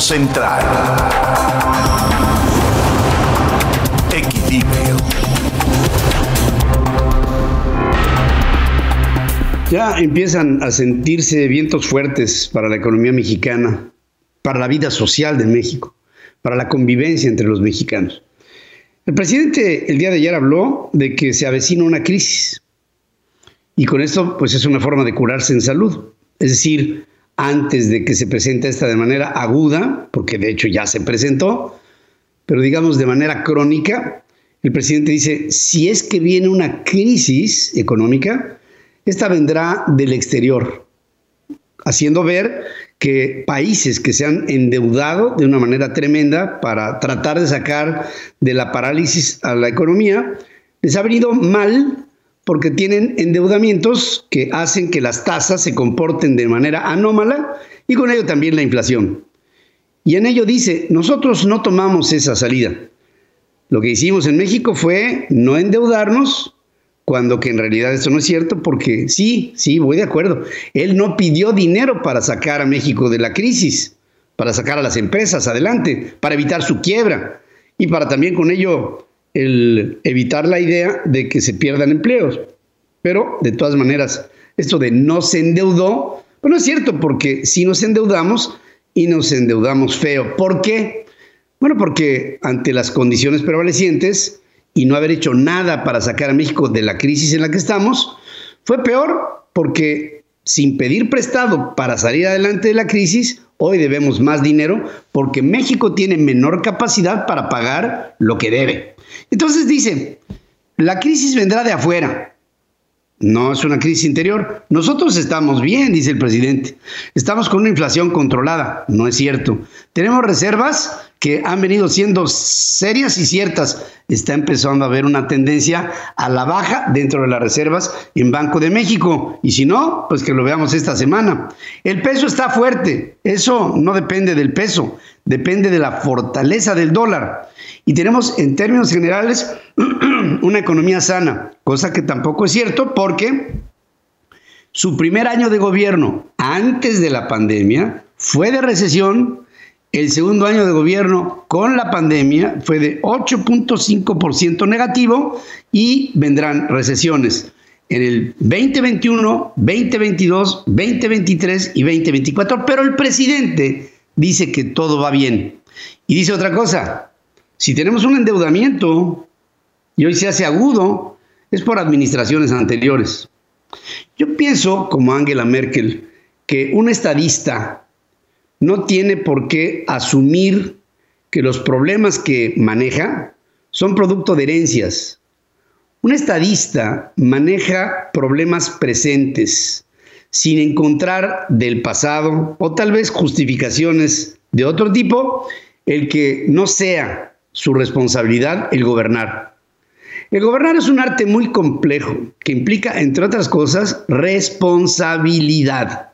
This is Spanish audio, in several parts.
Central. Equilibrio. Ya empiezan a sentirse vientos fuertes para la economía mexicana, para la vida social de México, para la convivencia entre los mexicanos. El presidente el día de ayer habló de que se avecina una crisis y con esto pues es una forma de curarse en salud. Es decir, antes de que se presente esta de manera aguda, porque de hecho ya se presentó, pero digamos de manera crónica, el presidente dice, si es que viene una crisis económica, esta vendrá del exterior, haciendo ver que países que se han endeudado de una manera tremenda para tratar de sacar de la parálisis a la economía, les ha venido mal porque tienen endeudamientos que hacen que las tasas se comporten de manera anómala y con ello también la inflación. Y en ello dice, nosotros no tomamos esa salida. Lo que hicimos en México fue no endeudarnos, cuando que en realidad eso no es cierto, porque sí, sí, voy de acuerdo. Él no pidió dinero para sacar a México de la crisis, para sacar a las empresas adelante, para evitar su quiebra y para también con ello el evitar la idea de que se pierdan empleos. Pero, de todas maneras, esto de no se endeudó, pues no es cierto, porque si nos endeudamos y nos endeudamos feo. ¿Por qué? Bueno, porque ante las condiciones prevalecientes y no haber hecho nada para sacar a México de la crisis en la que estamos, fue peor porque sin pedir prestado para salir adelante de la crisis, hoy debemos más dinero porque México tiene menor capacidad para pagar lo que debe. Entonces dice, la crisis vendrá de afuera. No es una crisis interior. Nosotros estamos bien, dice el presidente. Estamos con una inflación controlada. No es cierto. Tenemos reservas que han venido siendo serias y ciertas. Está empezando a haber una tendencia a la baja dentro de las reservas en Banco de México. Y si no, pues que lo veamos esta semana. El peso está fuerte. Eso no depende del peso, depende de la fortaleza del dólar. Y tenemos en términos generales una economía sana, cosa que tampoco es cierto porque su primer año de gobierno antes de la pandemia fue de recesión, el segundo año de gobierno con la pandemia fue de 8.5% negativo y vendrán recesiones en el 2021, 2022, 2023 y 2024, pero el presidente dice que todo va bien. Y dice otra cosa, si tenemos un endeudamiento y hoy se hace agudo, es por administraciones anteriores. Yo pienso, como Angela Merkel, que un estadista no tiene por qué asumir que los problemas que maneja son producto de herencias. Un estadista maneja problemas presentes sin encontrar del pasado o tal vez justificaciones de otro tipo el que no sea su responsabilidad el gobernar. El gobernar es un arte muy complejo que implica, entre otras cosas, responsabilidad.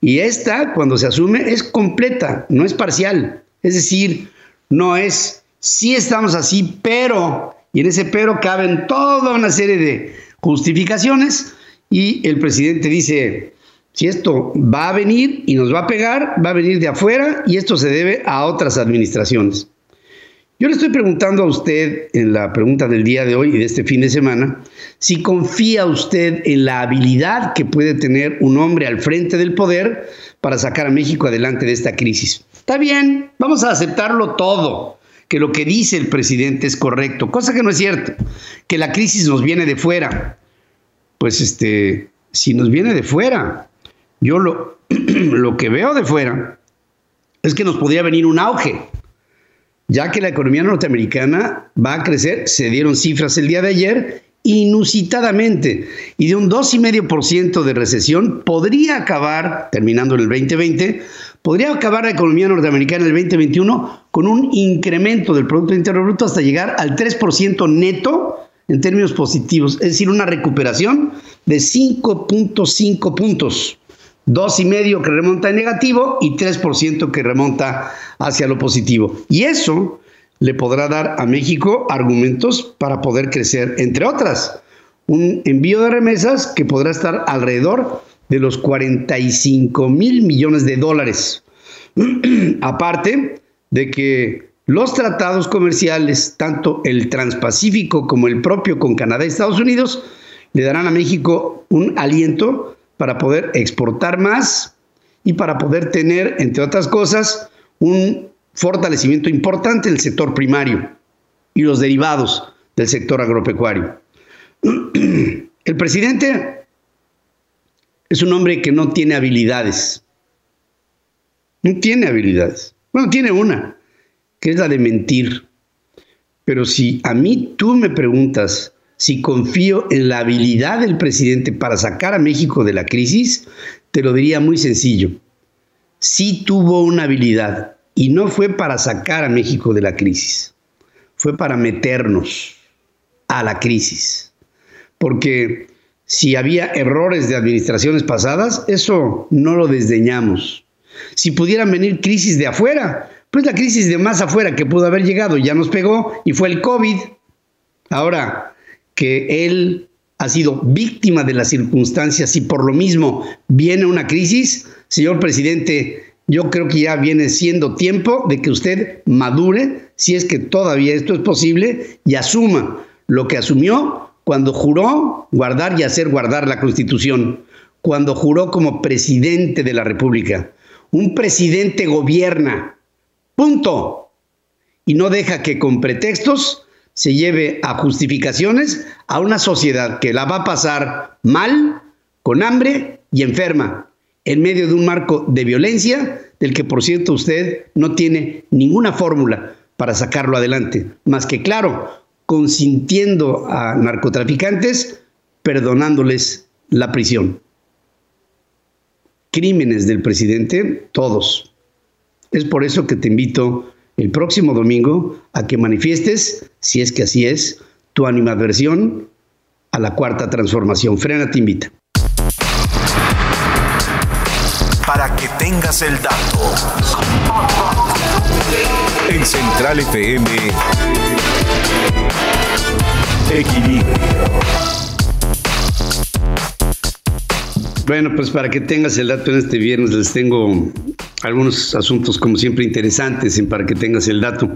Y esta, cuando se asume, es completa, no es parcial. Es decir, no es, sí estamos así, pero, y en ese pero caben toda una serie de justificaciones y el presidente dice, si esto va a venir y nos va a pegar, va a venir de afuera y esto se debe a otras administraciones. Yo le estoy preguntando a usted en la pregunta del día de hoy y de este fin de semana, si confía usted en la habilidad que puede tener un hombre al frente del poder para sacar a México adelante de esta crisis. Está bien, vamos a aceptarlo todo, que lo que dice el presidente es correcto, cosa que no es cierto, que la crisis nos viene de fuera. Pues este, si nos viene de fuera, yo lo, lo que veo de fuera es que nos podría venir un auge ya que la economía norteamericana va a crecer, se dieron cifras el día de ayer, inusitadamente, y de un 2,5% de recesión podría acabar, terminando en el 2020, podría acabar la economía norteamericana en el 2021 con un incremento del Producto Interno Bruto hasta llegar al 3% neto en términos positivos, es decir, una recuperación de 5.5 puntos. Dos y medio que remonta en negativo y 3% que remonta hacia lo positivo. Y eso le podrá dar a México argumentos para poder crecer, entre otras, un envío de remesas que podrá estar alrededor de los 45 mil millones de dólares. Aparte de que los tratados comerciales, tanto el transpacífico como el propio con Canadá y Estados Unidos, le darán a México un aliento para poder exportar más y para poder tener, entre otras cosas, un fortalecimiento importante en el sector primario y los derivados del sector agropecuario. El presidente es un hombre que no tiene habilidades. No tiene habilidades. Bueno, tiene una, que es la de mentir. Pero si a mí tú me preguntas si confío en la habilidad del presidente para sacar a México de la crisis, te lo diría muy sencillo. Sí tuvo una habilidad y no fue para sacar a México de la crisis, fue para meternos a la crisis. Porque si había errores de administraciones pasadas, eso no lo desdeñamos. Si pudieran venir crisis de afuera, pues la crisis de más afuera que pudo haber llegado ya nos pegó y fue el COVID. Ahora que él ha sido víctima de las circunstancias y por lo mismo viene una crisis, señor presidente, yo creo que ya viene siendo tiempo de que usted madure, si es que todavía esto es posible, y asuma lo que asumió cuando juró guardar y hacer guardar la Constitución, cuando juró como presidente de la República. Un presidente gobierna, punto. Y no deja que con pretextos se lleve a justificaciones a una sociedad que la va a pasar mal, con hambre y enferma, en medio de un marco de violencia del que, por cierto, usted no tiene ninguna fórmula para sacarlo adelante, más que, claro, consintiendo a narcotraficantes, perdonándoles la prisión crímenes del presidente, todos. Es por eso que te invito el próximo domingo a que manifiestes, si es que así es, tu animadversión a la cuarta transformación. Frena te invita. Para que tengas el dato. En Central FM. Equilibrio. Bueno, pues para que tengas el dato en este viernes, les tengo algunos asuntos como siempre interesantes para que tengas el dato.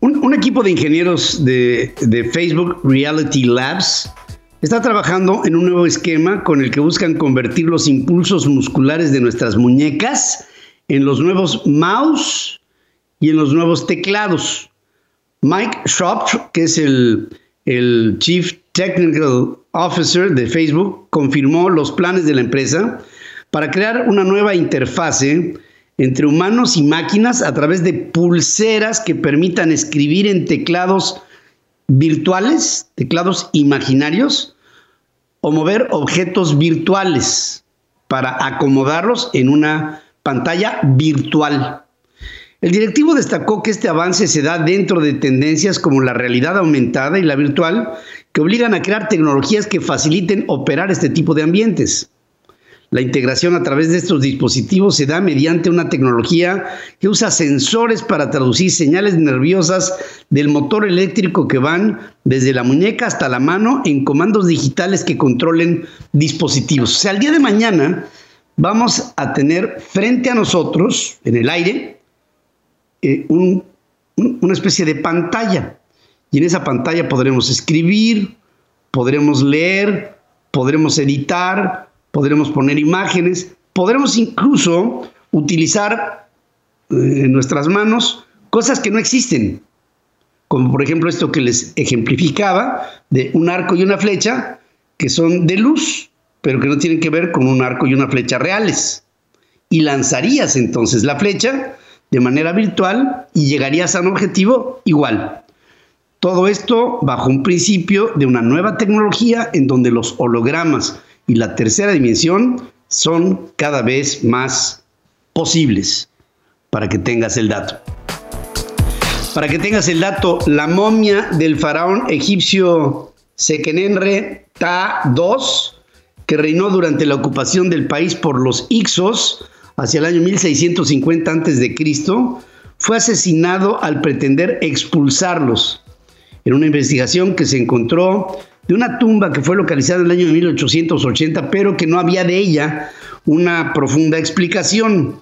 Un, equipo de ingenieros de, Facebook Reality Labs está trabajando en un nuevo esquema con el que buscan convertir los impulsos musculares de nuestras muñecas en los nuevos mouse y en los nuevos teclados. Mike Schropp, que es el Chief Technical Officer de Facebook confirmó los planes de la empresa para crear una nueva interfase entre humanos y máquinas a través de pulseras que permitan escribir en teclados virtuales, teclados imaginarios, o mover objetos virtuales para acomodarlos en una pantalla virtual. El directivo destacó que este avance se da dentro de tendencias como la realidad aumentada y la virtual, que obligan a crear tecnologías que faciliten operar este tipo de ambientes. La integración a través de estos dispositivos se da mediante una tecnología que usa sensores para traducir señales nerviosas del motor eléctrico que van desde la muñeca hasta la mano en comandos digitales que controlen dispositivos. O sea, al día de mañana vamos a tener frente a nosotros, en el aire, eh, una especie de pantalla. Y en esa pantalla podremos escribir, podremos leer, podremos editar, podremos poner imágenes, podremos incluso utilizar eh, en nuestras manos cosas que no existen, como por ejemplo esto que les ejemplificaba de un arco y una flecha que son de luz, pero que no tienen que ver con un arco y una flecha reales. Y lanzarías entonces la flecha de manera virtual y llegarías a un objetivo igual. Todo esto bajo un principio de una nueva tecnología en donde los hologramas y la tercera dimensión son cada vez más posibles. Para que tengas el dato. Para que tengas el dato, la momia del faraón egipcio Sekenenre Ta II, que reinó durante la ocupación del país por los Ixos, hacia el año 1650 a.C., fue asesinado al pretender expulsarlos. En una investigación que se encontró de una tumba que fue localizada en el año 1880, pero que no había de ella una profunda explicación.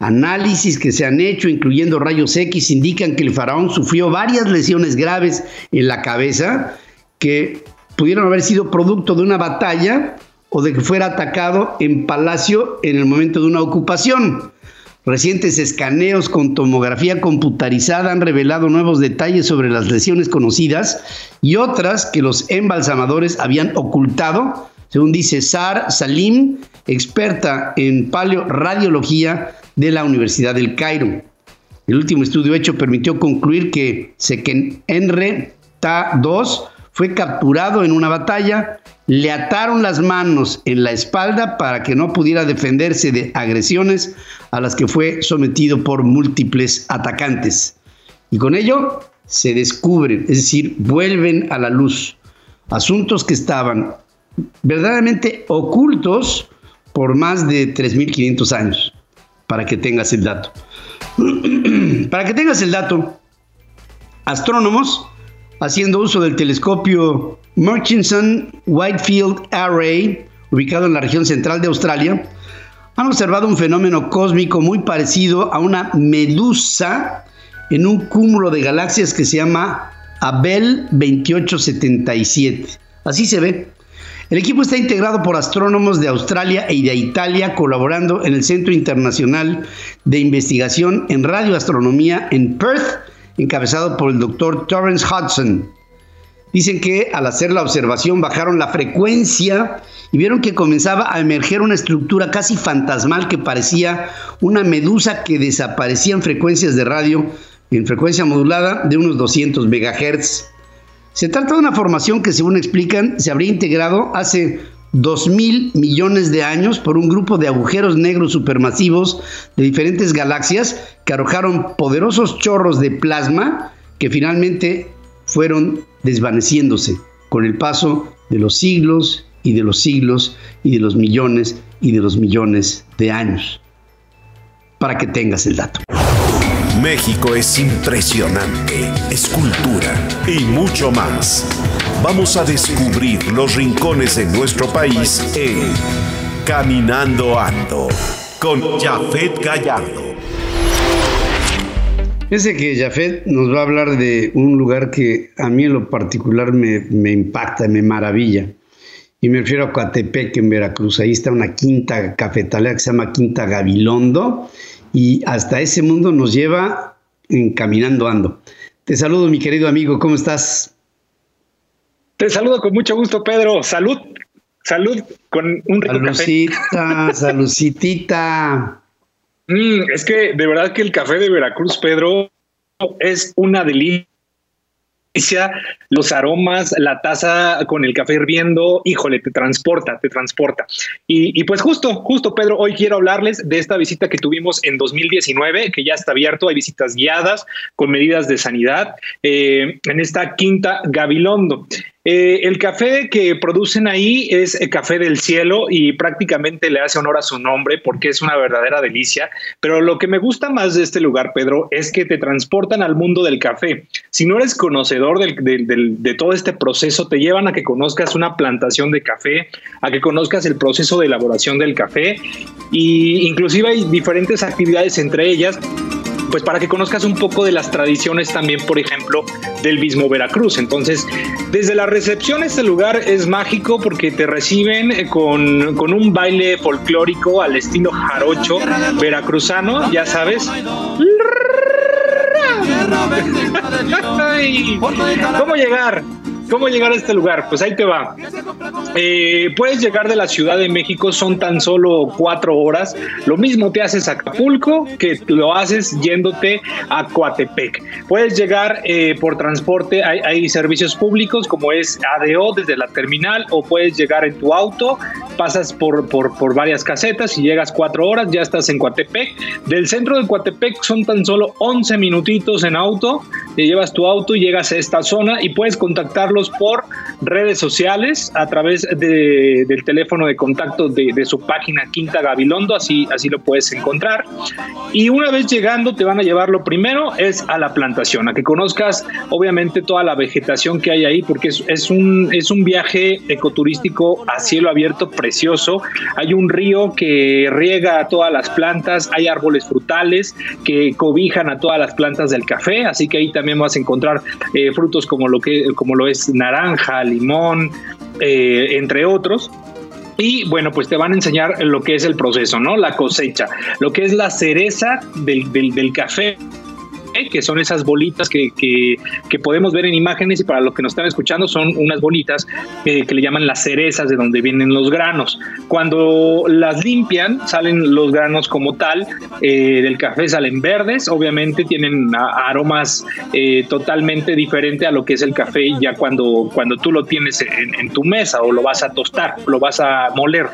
Análisis que se han hecho, incluyendo rayos X, indican que el faraón sufrió varias lesiones graves en la cabeza que pudieron haber sido producto de una batalla o de que fuera atacado en palacio en el momento de una ocupación. Recientes escaneos con tomografía computarizada han revelado nuevos detalles sobre las lesiones conocidas y otras que los embalsamadores habían ocultado, según dice Sar Salim, experta en paleoradiología de la Universidad del Cairo. El último estudio hecho permitió concluir que Sekenenre Ta-2 fue capturado en una batalla, le ataron las manos en la espalda para que no pudiera defenderse de agresiones a las que fue sometido por múltiples atacantes. Y con ello se descubren, es decir, vuelven a la luz asuntos que estaban verdaderamente ocultos por más de 3.500 años, para que tengas el dato. para que tengas el dato, astrónomos haciendo uso del telescopio Murchison Whitefield Array, ubicado en la región central de Australia, han observado un fenómeno cósmico muy parecido a una medusa en un cúmulo de galaxias que se llama Abel 2877. Así se ve. El equipo está integrado por astrónomos de Australia y de Italia colaborando en el Centro Internacional de Investigación en Radioastronomía en Perth encabezado por el doctor Torrance Hudson. Dicen que al hacer la observación bajaron la frecuencia y vieron que comenzaba a emerger una estructura casi fantasmal que parecía una medusa que desaparecía en frecuencias de radio, en frecuencia modulada de unos 200 MHz. Se trata de una formación que según explican se habría integrado hace 2 mil millones de años por un grupo de agujeros negros supermasivos de diferentes galaxias que arrojaron poderosos chorros de plasma que finalmente fueron desvaneciéndose con el paso de los siglos y de los siglos y de los millones y de los millones de años. Para que tengas el dato. México es impresionante, escultura y mucho más. Vamos a descubrir los rincones de nuestro país en Caminando Ando con Jafet Gallardo. Fíjense que Jafet nos va a hablar de un lugar que a mí en lo particular me, me impacta, me maravilla. Y me refiero a Coatepec, en Veracruz. Ahí está una quinta cafetalera que se llama Quinta Gabilondo y hasta ese mundo nos lleva en caminando ando. Te saludo, mi querido amigo, ¿cómo estás? Te saludo con mucho gusto, Pedro. Salud, salud con un rico Salucita, salucitita. Mm, es que de verdad que el café de Veracruz, Pedro, es una delicia los aromas, la taza con el café hirviendo, híjole, te transporta, te transporta. Y, pues justo, justo, Pedro, hoy quiero hablarles de esta visita que tuvimos en 2019, que ya está abierto, hay visitas guiadas con medidas de sanidad eh, en esta quinta Gabilondo. Eh, el café que producen ahí es el café del cielo y prácticamente le hace honor a su nombre porque es una verdadera delicia. Pero lo que me gusta más de este lugar, Pedro, es que te transportan al mundo del café. Si no eres conocedor de todo este proceso, te llevan a que conozcas una plantación de café, a que conozcas el proceso de elaboración del café y inclusive hay diferentes actividades entre ellas pues para que conozcas un poco de las tradiciones también, por ejemplo, del mismo Veracruz. Entonces, desde la recepción este lugar es mágico porque te reciben eh, con, con un baile folclórico al estilo jarocho veracruzano, ya sabes. ¿Cómo llegar? ¿Cómo llegar a este lugar? Pues ahí te va. Eh, puedes llegar de la Ciudad de México, son tan solo cuatro horas. Lo mismo te haces a Acapulco que lo haces yéndote a Coatepec. Puedes llegar eh, por transporte, hay, servicios públicos como es ADO desde la terminal o puedes llegar en tu auto, pasas por, por, por varias casetas y llegas cuatro horas, ya estás en Coatepec. Del centro de Coatepec son tan solo 11 minutitos en auto te llevas tu auto y llegas a esta zona y puedes contactarlos por redes sociales a través de, del teléfono de contacto de, de, su página Quinta Gabilondo, así, así lo puedes encontrar. Y una vez llegando te van a llevar lo primero es a la plantación, a que conozcas obviamente toda la vegetación que hay ahí, porque es, es un, es un viaje ecoturístico a cielo abierto precioso. Hay un río que riega a todas las plantas, hay árboles frutales que cobijan a todas las plantas del café, así que ahí también vas a encontrar eh, frutos como lo que como lo es naranja, limón, eh, entre otros. Y bueno, pues te van a enseñar lo que es el proceso, ¿no? La cosecha, lo que es la cereza del, del café que son esas bolitas que, que, podemos ver en imágenes y para los que nos están escuchando son unas bolitas eh, que le llaman las cerezas de donde vienen los granos. Cuando las limpian salen los granos como tal, eh, del café salen verdes, obviamente tienen aromas eh, totalmente diferentes a lo que es el café ya cuando, cuando tú lo tienes en, en tu mesa o lo vas a tostar, lo vas a moler.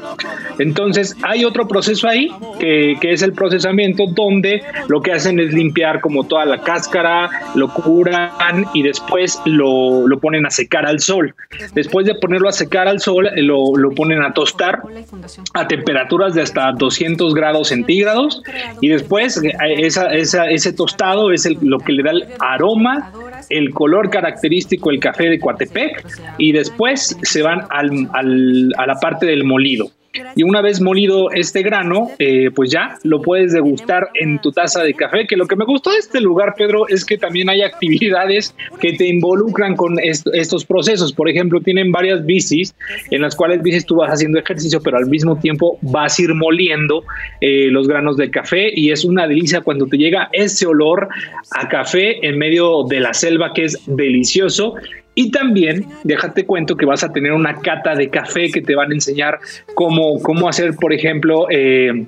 Entonces hay otro proceso ahí que, que es el procesamiento donde lo que hacen es limpiar como toda la cáscara, lo curan y después lo, lo, ponen a secar al sol. Después de ponerlo a secar al sol, lo, lo ponen a tostar a temperaturas de hasta 200 grados centígrados y después eh, esa, ese tostado es lo que le da el aroma el color característico del café de Coatepec y después se van al, al, a la parte del molido. Y una vez molido este grano, eh, pues ya lo puedes degustar en tu taza de café. Que lo que me gustó de este lugar, Pedro, es que también hay actividades que te involucran con est estos procesos. Por ejemplo, tienen varias bicis en las cuales bicis tú vas haciendo ejercicio, pero al mismo tiempo vas a ir moliendo eh, los granos de café y es una delicia cuando te llega ese olor a café en medio de la selva que es delicioso y también, déjate cuento que vas a tener una cata de café que te van a enseñar cómo, cómo hacer, por ejemplo, eh,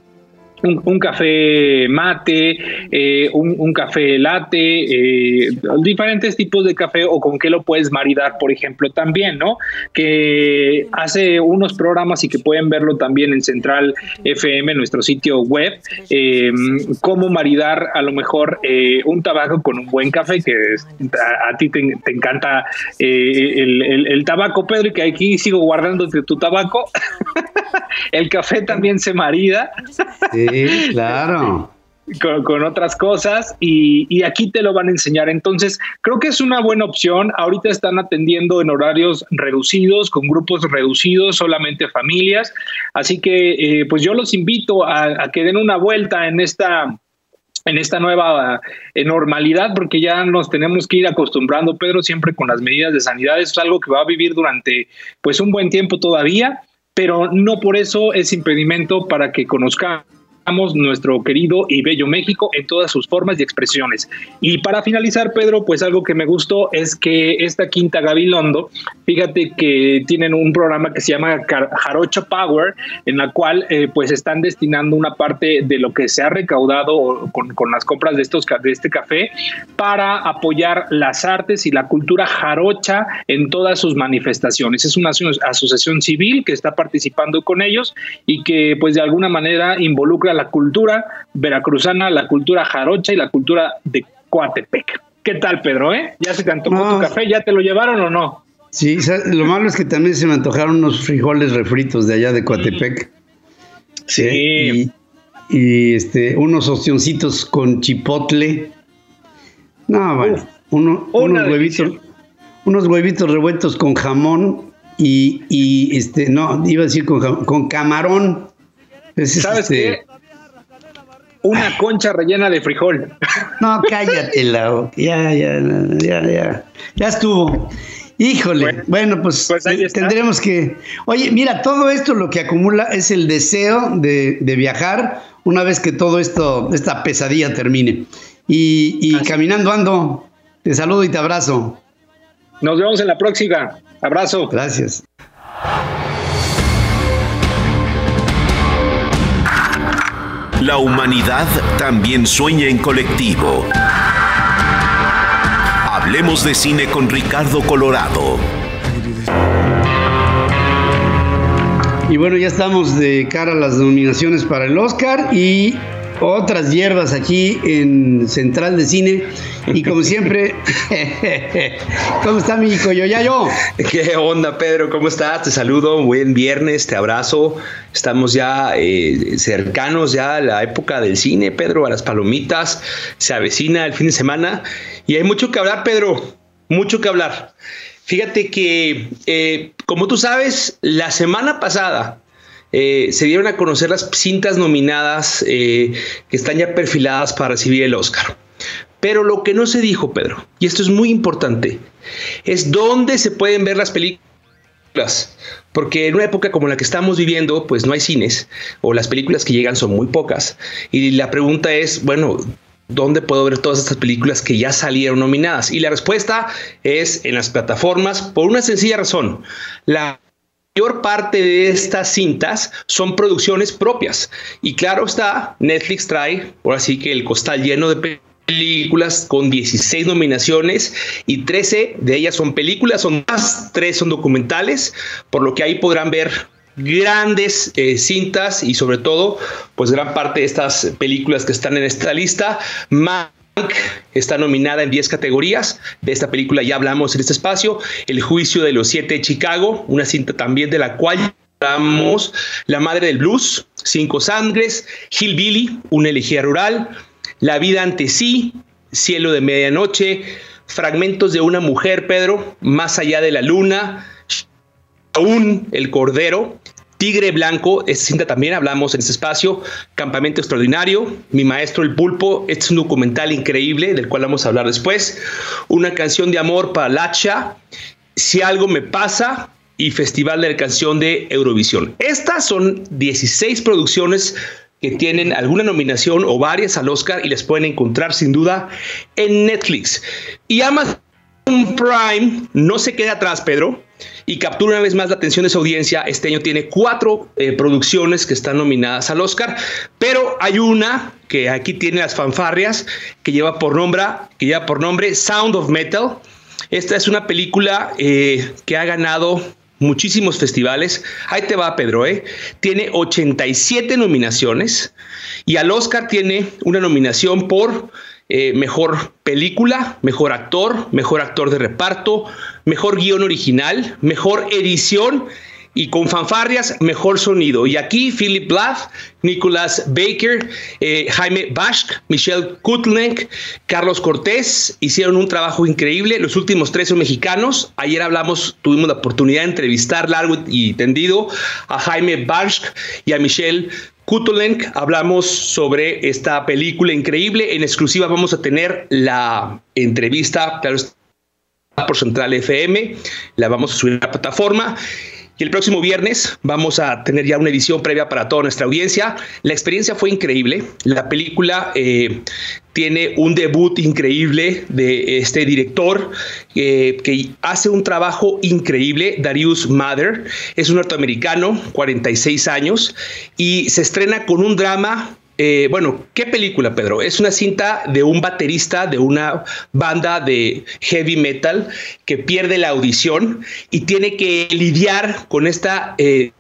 un, café mate, eh, un, café latte, eh, diferentes tipos de café o con qué lo puedes maridar, por ejemplo, también, ¿no? Que hace unos programas y que pueden verlo también en Central FM, nuestro sitio web, eh, cómo maridar a lo mejor un tabaco con un buen café, que a, a ti te, encanta el, el, el, tabaco, Pedro, y que aquí sigo guardándote tu tabaco. el café también se marida. Sí, claro. Con, otras cosas y, aquí te lo van a enseñar. Entonces, creo que es una buena opción. Ahorita están atendiendo en horarios reducidos, con grupos reducidos, solamente familias. Así que, eh, pues yo los invito a, a, que den una vuelta en esta en esta nueva eh, normalidad, porque ya nos tenemos que ir acostumbrando, Pedro, siempre con las medidas de sanidad. Es algo que va a vivir durante pues un buen tiempo todavía, pero no por eso es impedimento para que conozcamos nuestro querido y bello México en todas sus formas y expresiones. Y para finalizar, Pedro, pues algo que me gustó es que esta Quinta Gabilondo, fíjate que tienen un programa que se llama Jarocho Power, en la cual eh, pues están destinando una parte de lo que se ha recaudado con, con, las compras de, estos, de este café para apoyar las artes y la cultura jarocha en todas sus manifestaciones. Es una asociación civil que está participando con ellos y que pues de alguna manera involucra la cultura veracruzana, la cultura jarocha y la cultura de Coatepec. ¿Qué tal, Pedro? Eh? ¿Ya se te antojó no. tu café? ¿Ya te lo llevaron o no? Sí, lo malo es que también se me antojaron unos frijoles refritos de allá de Coatepec. Sí. ¿sí? Y, y, este, unos ostioncitos con chipotle. No, bueno, Uf, uno, unos huevitos, unos huevitos revueltos con jamón y, y, este, no, iba a decir con, con camarón. Es ¿Sabes este, qué? Una concha rellena de frijol. No, cállate, la ya, ya, ya, ya, ya estuvo. Híjole, bueno, bueno pues, pues tendremos que... Oye, mira, todo esto lo que acumula es el deseo de, de viajar una vez que todo esto, esta pesadilla termine. Y, y caminando ando, te saludo y te abrazo. Nos vemos en la próxima. Abrazo. Gracias. La humanidad también sueña en colectivo. Hablemos de cine con Ricardo Colorado. Y bueno, ya estamos de cara a las nominaciones para el Oscar y otras hierbas aquí en Central de Cine. Y como siempre, ¿cómo está mi hijo yo? ¿Qué onda, Pedro? ¿Cómo estás? Te saludo, buen viernes, te abrazo. Estamos ya eh, cercanos ya a la época del cine, Pedro, a las palomitas. Se avecina el fin de semana y hay mucho que hablar, Pedro, mucho que hablar. Fíjate que, eh, como tú sabes, la semana pasada eh, se dieron a conocer las cintas nominadas eh, que están ya perfiladas para recibir el Oscar. Pero lo que no se dijo, Pedro, y esto es muy importante, es dónde se pueden ver las películas. Porque en una época como la que estamos viviendo, pues no hay cines o las películas que llegan son muy pocas. Y la pregunta es, bueno, ¿Dónde puedo ver todas estas películas que ya salieron nominadas? Y la respuesta es en las plataformas por una sencilla razón. La mayor parte de estas cintas son producciones propias. Y claro está, Netflix trae, por así que el costal lleno de películas con 16 nominaciones y 13 de ellas son películas, son más, 3 son documentales, por lo que ahí podrán ver grandes eh, cintas y sobre todo, pues gran parte de estas películas que están en esta lista. Mank está nominada en 10 categorías. De esta película ya hablamos en este espacio. El juicio de los siete de Chicago, una cinta también de la cual hablamos. La madre del blues, Cinco sangres, Hillbilly, una elegía rural. La vida ante sí, Cielo de medianoche, Fragmentos de una mujer, Pedro, Más allá de la luna, Aún el Cordero, Tigre Blanco, esta cinta también hablamos en este espacio, Campamento Extraordinario, Mi Maestro el Pulpo, este es un documental increíble del cual vamos a hablar después, Una canción de amor para Lacha, Si algo me pasa y Festival de la Canción de Eurovisión. Estas son 16 producciones que tienen alguna nominación o varias al Oscar y les pueden encontrar sin duda en Netflix. Y Amazon Prime no se queda atrás, Pedro y captura una vez más la atención de su audiencia. Este año tiene cuatro eh, producciones que están nominadas al Oscar, pero hay una que aquí tiene las fanfarrias que lleva por nombre, que lleva por nombre Sound of Metal. Esta es una película eh, que ha ganado muchísimos festivales. Ahí te va, Pedro, ¿eh? Tiene 87 nominaciones y al Oscar tiene una nominación por eh, mejor película, mejor actor, mejor actor de reparto, mejor guion original, mejor edición y con fanfarrias, mejor sonido. Y aquí Philip Blath, Nicholas Baker, eh, Jaime Bashk, Michelle Kutlenk, Carlos Cortés hicieron un trabajo increíble. Los últimos tres son mexicanos. Ayer hablamos, tuvimos la oportunidad de entrevistar largo y tendido a Jaime Bashk y a Michelle Kutulenk, hablamos sobre esta película increíble. En exclusiva vamos a tener la entrevista, claro, por Central FM, la vamos a subir a la plataforma. Y el próximo viernes vamos a tener ya una edición previa para toda nuestra audiencia. La experiencia fue increíble. La película eh, tiene un debut increíble de este director eh, que hace un trabajo increíble, Darius Mather. Es un norteamericano, 46 años, y se estrena con un drama eh, bueno, ¿qué película, Pedro? Es una cinta de un baterista de una banda de heavy metal que pierde la audición y tiene que lidiar con esta eh,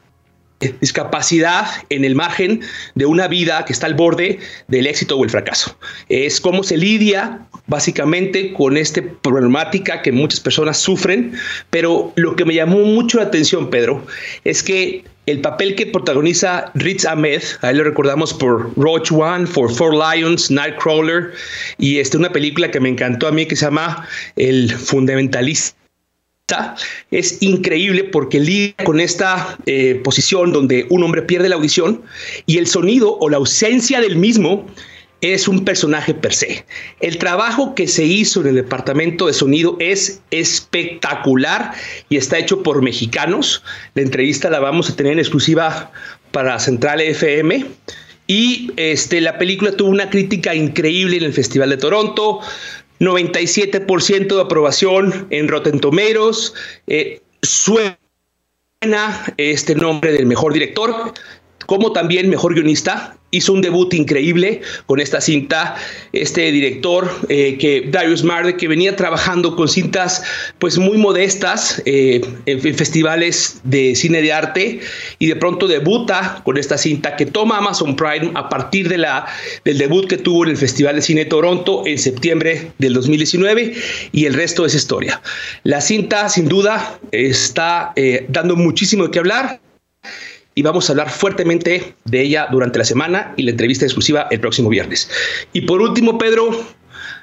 discapacidad en el margen de una vida que está al borde del éxito o el fracaso. Es cómo se lidia básicamente con esta problemática que muchas personas sufren, pero lo que me llamó mucho la atención, Pedro, es que el papel que protagoniza Riz Ahmed, a él lo recordamos por Roach One, for Four Lions, Nightcrawler, y este, una película que me encantó a mí que se llama El Fundamentalista. Es increíble porque lidia con esta eh, posición donde un hombre pierde la audición y el sonido o la ausencia del mismo es un personaje per se. El trabajo que se hizo en el departamento de sonido es espectacular y está hecho por mexicanos. La entrevista la vamos a tener en exclusiva para Central FM. Y este, la película tuvo una crítica increíble en el Festival de Toronto, 97% de aprobación en Rotten eh, suena este nombre del mejor director, como también mejor guionista hizo un debut increíble con esta cinta. Este director, eh, que Darius Marde, que venía trabajando con cintas pues muy modestas eh, en, festivales de cine de arte y de pronto debuta con esta cinta que toma Amazon Prime a partir de la, del debut que tuvo en el Festival de Cine de Toronto en septiembre del 2019 y el resto es historia. La cinta sin duda está eh, dando muchísimo qué hablar y vamos a hablar fuertemente de ella durante la semana y la entrevista exclusiva el próximo viernes. Y por último, Pedro,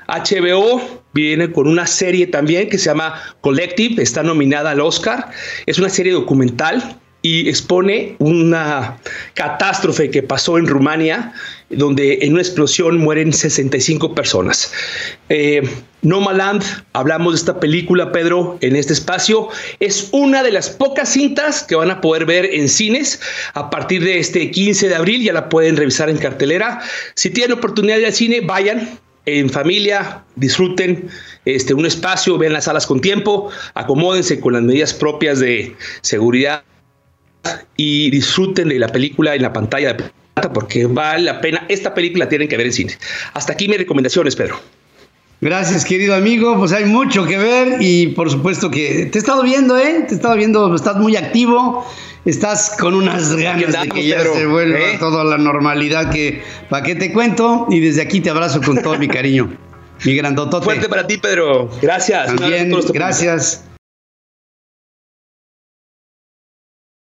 HBO viene con una serie también que se llama Collective, está nominada al Oscar, es una serie documental y expone una catástrofe que pasó en Rumania, donde en una explosión mueren 65 personas. Eh, Nomaland, hablamos de esta película, Pedro, en este espacio. Es una de las pocas cintas que van a poder ver en cines a partir de este 15 de abril. Ya la pueden revisar en cartelera. Si tienen oportunidad de ir al cine, vayan en familia, disfruten este, un espacio, vean las salas con tiempo, acomódense con las medidas propias de seguridad y disfruten de la película en la pantalla de plata porque vale la pena. Esta película tienen que ver en cine. Hasta aquí mis recomendaciones, Pedro. Gracias, querido amigo. Pues hay mucho que ver y por supuesto que te he estado viendo, ¿eh? Te he estado viendo, estás muy activo, estás con unas ganas de que ya se vuelva ¿eh? toda la normalidad que, ¿para qué te cuento? Y desde aquí te abrazo con todo mi cariño. Mi grandotote. Fuerte para ti, Pedro. Gracias. También, gracias.